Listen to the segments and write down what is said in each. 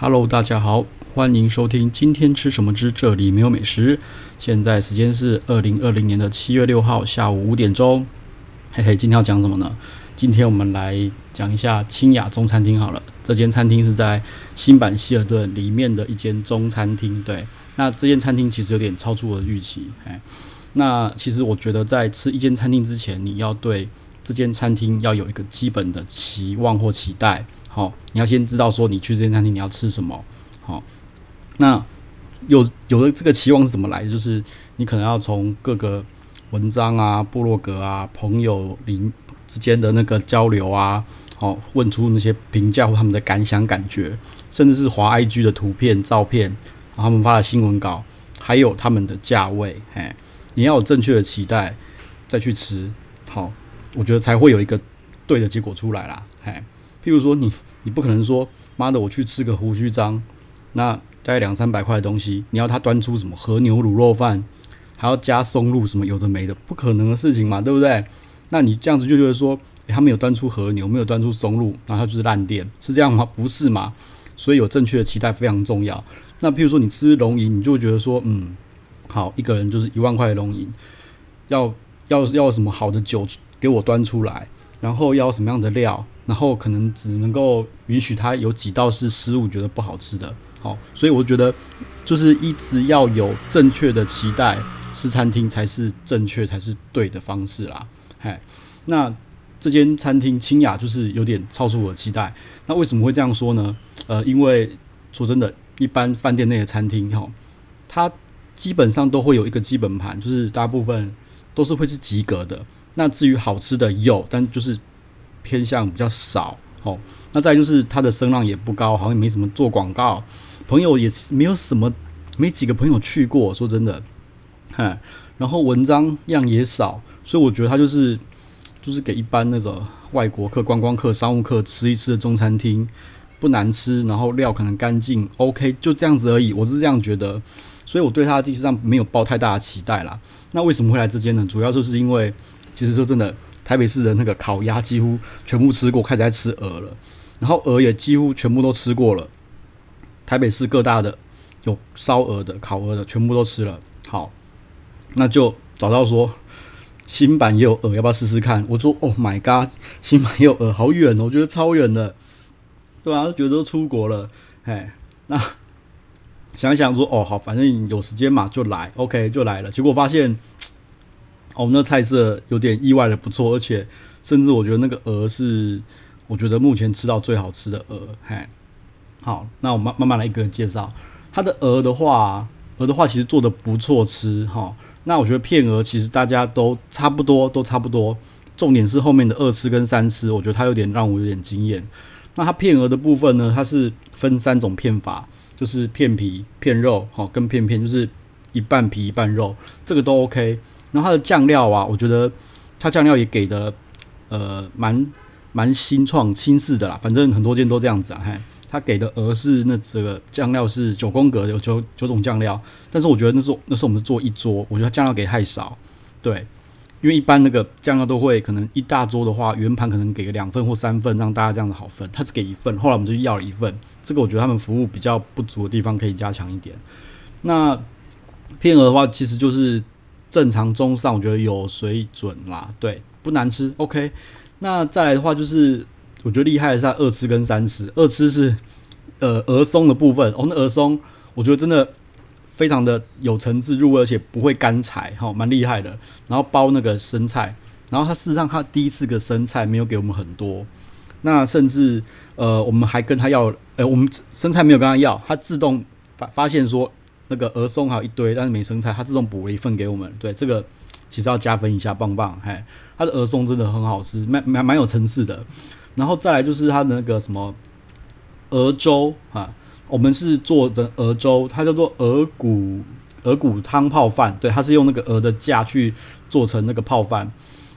Hello，大家好，欢迎收听今天吃什么之这里没有美食。现在时间是二零二零年的七月六号下午五点钟。嘿嘿，今天要讲什么呢？今天我们来讲一下清雅中餐厅好了。这间餐厅是在新版希尔顿里面的一间中餐厅。对，那这间餐厅其实有点超出我的预期。哎，那其实我觉得在吃一间餐厅之前，你要对这间餐厅要有一个基本的期望或期待。好，你要先知道说你去这间餐厅你要吃什么。好，那有有的这个期望是怎么来的？就是你可能要从各个文章啊、部落格啊、朋友邻之间的那个交流啊，好，问出那些评价或他们的感想、感觉，甚至是滑 IG 的图片、照片，然后他们发的新闻稿，还有他们的价位，嘿，你要有正确的期待再去吃，好，我觉得才会有一个对的结果出来啦，嘿。譬如说你，你不可能说，妈的，我去吃个胡须张，那大概两三百块的东西，你要他端出什么和牛卤肉饭，还要加松露什么有的没的，不可能的事情嘛，对不对？那你这样子就觉得说，欸，他没有端出和牛，没有端出松露，然后他就是烂店，是这样吗？不是嘛？所以有正确的期待非常重要。那譬如说你吃龙吟，你就觉得说，嗯，好，一个人就是一万块的龙吟，要要要什么好的酒给我端出来，然后要什么样的料？然后可能只能够允许他有几道是失误，觉得不好吃的。好，所以我觉得就是一直要有正确的期待，吃餐厅才是正确才是对的方式啦。嘿，那这间餐厅清雅就是有点超出我的期待。那为什么会这样说呢？呃，因为说真的，一般饭店内的餐厅哈，它基本上都会有一个基本盘，就是大部分都是会是及格的。那至于好吃的有，但就是。偏向比较少，哦，那再就是它的声浪也不高，好像也没什么做广告，朋友也是没有什么，没几个朋友去过，说真的，哈，然后文章量也少，所以我觉得它就是就是给一般那种外国客、观光客、商务客吃一吃的中餐厅，不难吃，然后料可能干净，OK，就这样子而已，我是这样觉得，所以我对它的地势上没有抱太大的期待啦。那为什么会来这间呢？主要就是因为，其实说真的。台北市的那个烤鸭几乎全部吃过，开始在吃鹅了，然后鹅也几乎全部都吃过了。台北市各大的有烧鹅的、烤鹅的，全部都吃了。好，那就找到说新版也有鹅，要不要试试看？我说：“Oh my god，新版也有鹅，好远哦，我觉得超远的，对啊？觉得都出国了，哎，那 想想说，哦，好，反正有时间嘛，就来，OK，就来了。结果发现。哦，那菜色有点意外的不错，而且甚至我觉得那个鹅是我觉得目前吃到最好吃的鹅。嘿，好，那我慢慢慢来一个人介绍它的鹅的话，鹅的话其实做的不错吃哈。那我觉得片鹅其实大家都差不多，都差不多。重点是后面的二吃跟三吃，我觉得它有点让我有点惊艳。那它片鹅的部分呢，它是分三种片法，就是片皮、片肉，好跟片片，就是一半皮一半肉，这个都 OK。然后它的酱料啊，我觉得它酱料也给的呃蛮蛮新创新式的啦，反正很多间都这样子啊。嘿，它给的鹅是那这个酱料是九宫格，有九九种酱料，但是我觉得那是那是我们做一桌，我觉得酱料给太少，对，因为一般那个酱料都会可能一大桌的话，圆盘可能给个两份或三份，让大家这样子好分，他只给一份，后来我们就要了一份，这个我觉得他们服务比较不足的地方可以加强一点。那片鹅的话，其实就是。正常中上，我觉得有水准啦，对，不难吃，OK。那再来的话，就是我觉得厉害的是它二吃跟三吃。二吃是呃鹅松的部分，哦，那鹅松我觉得真的非常的有层次入味，而且不会干柴，哈，蛮厉害的。然后包那个生菜，然后它事实上它第一次个生菜没有给我们很多，那甚至呃我们还跟他要，呃我们生菜没有跟他要，他自动发发现说。那个鹅松还有一堆，但是没生菜，他自动补了一份给我们。对，这个其实要加分一下，棒棒！嘿，它的鹅松真的很好吃，蛮蛮蛮有层次的。然后再来就是它的那个什么鹅粥啊，我们是做的鹅粥，它叫做鹅骨鹅骨汤泡饭。对，它是用那个鹅的架去做成那个泡饭，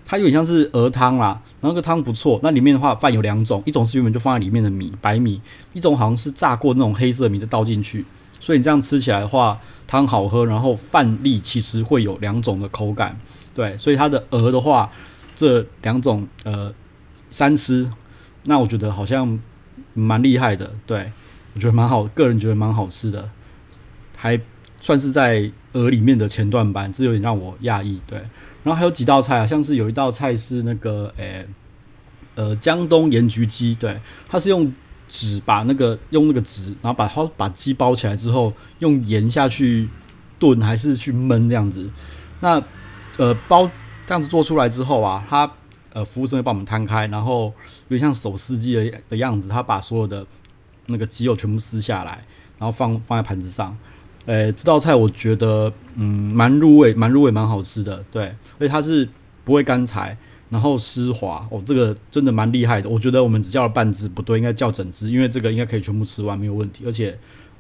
它有点像是鹅汤啦。然后那个汤不错，那里面的话饭有两种，一种是原本就放在里面的米白米，一种好像是炸过那种黑色米的倒进去。所以你这样吃起来的话，汤好喝，然后饭粒其实会有两种的口感，对。所以它的鹅的话，这两种呃三吃，那我觉得好像蛮厉害的，对。我觉得蛮好，个人觉得蛮好吃的，还算是在鹅里面的前段班，这有点让我讶异。对，然后还有几道菜啊，像是有一道菜是那个诶、呃，江东盐焗鸡，对，它是用纸把那个用那个纸，然后把它把鸡包起来之后，用盐下去炖还是去焖这样子。那呃包这样子做出来之后啊，它呃服务生会帮我们摊开，然后有点像手撕鸡的的样子，他把所有的那个鸡肉全部撕下来，然后放放在盘子上。诶、这道菜我觉得嗯蛮入味，蛮入味，蛮好吃的。对，而且它是不会干柴。然后丝滑哦，这个真的蛮厉害的。我觉得我们只叫了半只，不对，应该叫整只，因为这个应该可以全部吃完，没有问题。而且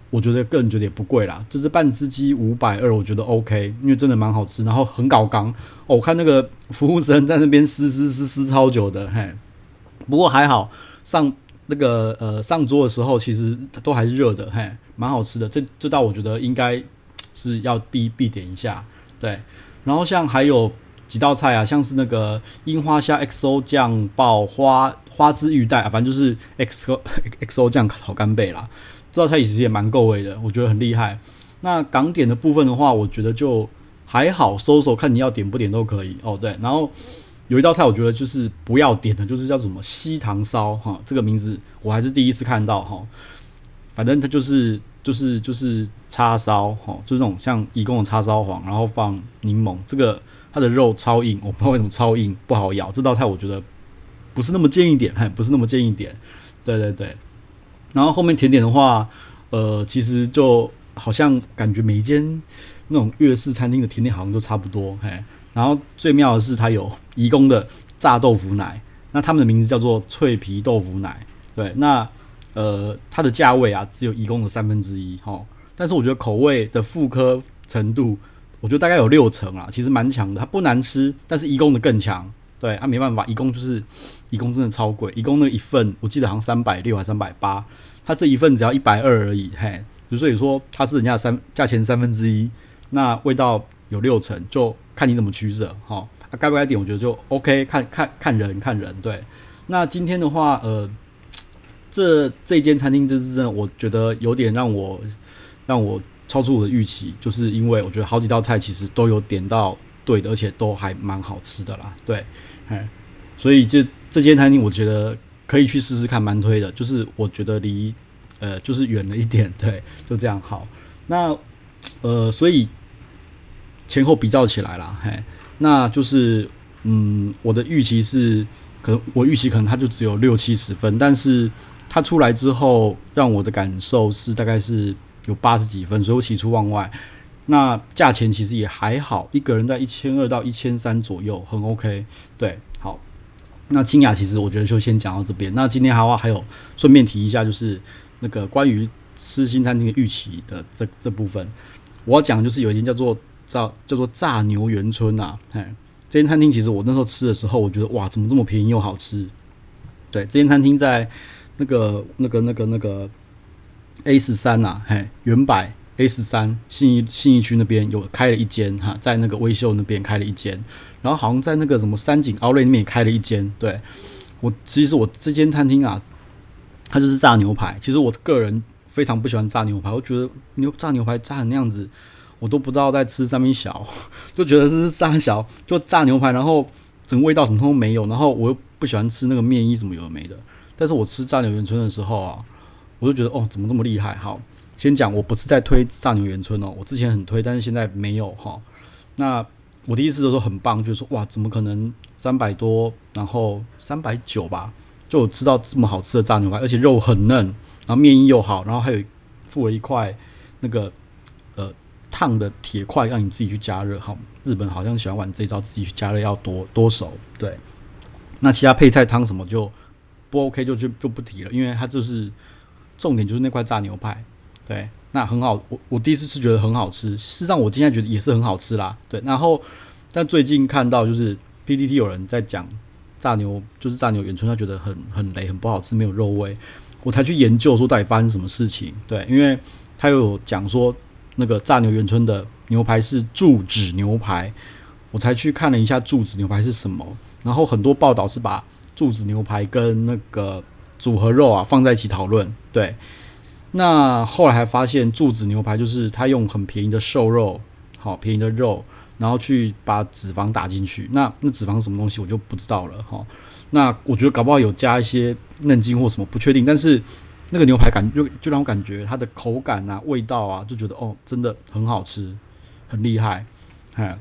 我觉得个人觉得也不贵啦，这只半只鸡五百二，我觉得 OK，因为真的蛮好吃。然后很搞刚哦，我看那个服务生在那边撕撕撕撕超久的，嘿。不过还好，上那个呃上桌的时候其实都还是热的，嘿，蛮好吃的。这这道我觉得应该是要必必点一下，对。然后像还有。几道菜啊，像是那个樱花虾 XO 酱爆花花枝玉带啊，反正就是 XO XO 酱炒干贝啦。这道菜其实也蛮够味的，我觉得很厉害。那港点的部分的话，我觉得就还好，搜搜看你要点不点都可以哦。对，然后有一道菜我觉得就是不要点的，就是叫什么西塘烧哈，这个名字我还是第一次看到哈。反正它就是就是就是叉烧哈，就是那种像义工的叉烧黄，然后放柠檬这个。它的肉超硬，我不知道为什么超硬，不好咬。这道菜我觉得不是那么建议点，不是那么建议点。对对对。然后后面甜点的话，呃，其实就好像感觉每一间那种粤式餐厅的甜点好像都差不多，嘿。然后最妙的是它有义工的炸豆腐奶，那他们的名字叫做脆皮豆腐奶。对，那呃，它的价位啊只有义工的三分之一，哈。但是我觉得口味的复刻程度。我觉得大概有六成啊，其实蛮强的。它不难吃，但是义工的更强。对，啊，没办法，义工就是义工，真的超贵。义工那一份，我记得好像三百六还三百八，它这一份只要一百二而已。嘿，所以说它是人家三价钱三分之一，那味道有六成，就看你怎么取舍。哈，该不该点？我觉得就 OK，看看看人看人。对，那今天的话，呃，这这间餐厅就是真的，我觉得有点让我让我。超出我的预期，就是因为我觉得好几道菜其实都有点到对的，而且都还蛮好吃的啦。对，哎，所以这这间餐厅我觉得可以去试试看，蛮推的。就是我觉得离呃就是远了一点，对，就这样好。那呃，所以前后比较起来啦，嘿，那就是嗯，我的预期是可能我预期可能它就只有六七十分，但是它出来之后让我的感受是大概是。有八十几分，所以我喜出望外。那价钱其实也还好，一个人在一千二到一千三左右，很 OK。对，好。那清雅其实我觉得就先讲到这边。那今天还话还有顺便提一下，就是那个关于吃新餐厅的预期的这这部分，我要讲就是有一间叫做叫叫做炸牛元春呐、啊。嘿，这间餐厅其实我那时候吃的时候，我觉得哇，怎么这么便宜又好吃？对，这间餐厅在那个那个那个那个。A 十三呐，嘿，原百 A 十三信义信义区那边有开了一间哈，在那个威秀那边开了一间，然后好像在那个什么三井奥莱那边也开了一间。对，我其实我这间餐厅啊，它就是炸牛排。其实我个人非常不喜欢炸牛排，我觉得牛炸牛排炸成那样子，我都不知道在吃三明小，就觉得这是炸小就炸牛排，然后整个味道什么都没有，然后我又不喜欢吃那个面衣什么有的没的。但是我吃炸牛元春的时候啊。我就觉得哦，怎么这么厉害？好，先讲，我不是在推炸牛元春哦，我之前很推，但是现在没有哈。那我第一次都说很棒，就是说哇，怎么可能三百多，然后三百九吧，就吃到这么好吃的炸牛排，而且肉很嫩，然后面衣又好，然后还有附了一块那个呃烫的铁块，让你自己去加热。好，日本好像喜欢玩这一招，自己去加热要多多熟。对，那其他配菜汤什么就不 OK，就就就不提了，因为它就是。重点就是那块炸牛排，对，那很好。我我第一次是觉得很好吃，事实上我今天觉得也是很好吃啦。对，然后但最近看到就是 PPT 有人在讲炸牛，就是炸牛元春，他觉得很很雷，很不好吃，没有肉味。我才去研究说到底发生什么事情。对，因为他有讲说那个炸牛元春的牛排是注脂牛排，我才去看了一下注脂牛排是什么。然后很多报道是把注脂牛排跟那个组合肉啊放在一起讨论，对，那后来还发现柱子牛排就是他用很便宜的瘦肉，好便宜的肉，然后去把脂肪打进去。那那脂肪什么东西我就不知道了哈。那我觉得搞不好有加一些嫩筋或什么不确定，但是那个牛排感就就让我感觉它的口感啊、味道啊，就觉得哦，真的很好吃，很厉害，哎。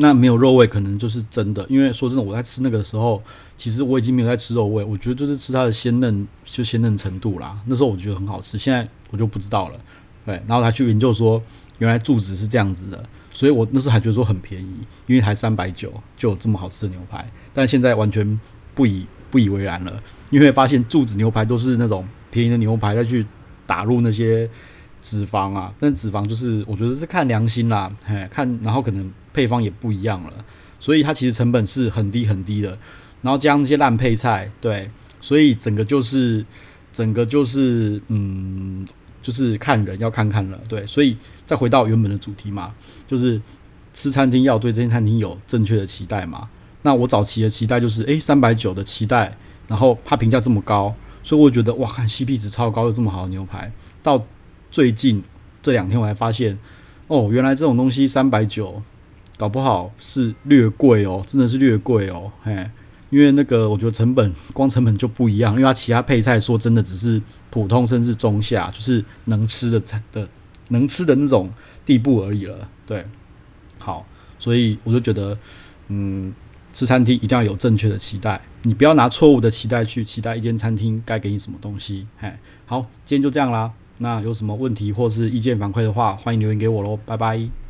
那没有肉味，可能就是真的。因为说真的，我在吃那个时候，其实我已经没有在吃肉味，我觉得就是吃它的鲜嫩，就鲜嫩程度啦。那时候我觉得很好吃，现在我就不知道了。对，然后他去研究说，原来柱子是这样子的，所以我那时候还觉得说很便宜，因为才三百九就有这么好吃的牛排。但现在完全不以不以为然了，因为发现柱子牛排都是那种便宜的牛排再去打入那些脂肪啊，但脂肪就是我觉得是看良心啦，嘿，看然后可能。配方也不一样了，所以它其实成本是很低很低的，然后加上那些烂配菜，对，所以整个就是整个就是嗯，就是看人要看看了，对，所以再回到原本的主题嘛，就是吃餐厅要对这间餐厅有正确的期待嘛。那我早期的期待就是，诶，三百九的期待，然后它评价这么高，所以我觉得哇，看 CP 值超高，有这么好的牛排。到最近这两天我才发现，哦，原来这种东西三百九。搞不好是略贵哦，真的是略贵哦，嘿，因为那个我觉得成本光成本就不一样，因为它其他配菜说真的只是普通甚至中下，就是能吃的菜的能吃的那种地步而已了，对，好，所以我就觉得，嗯，吃餐厅一定要有正确的期待，你不要拿错误的期待去期待一间餐厅该给你什么东西，嘿，好，今天就这样啦，那有什么问题或是意见反馈的话，欢迎留言给我喽，拜拜。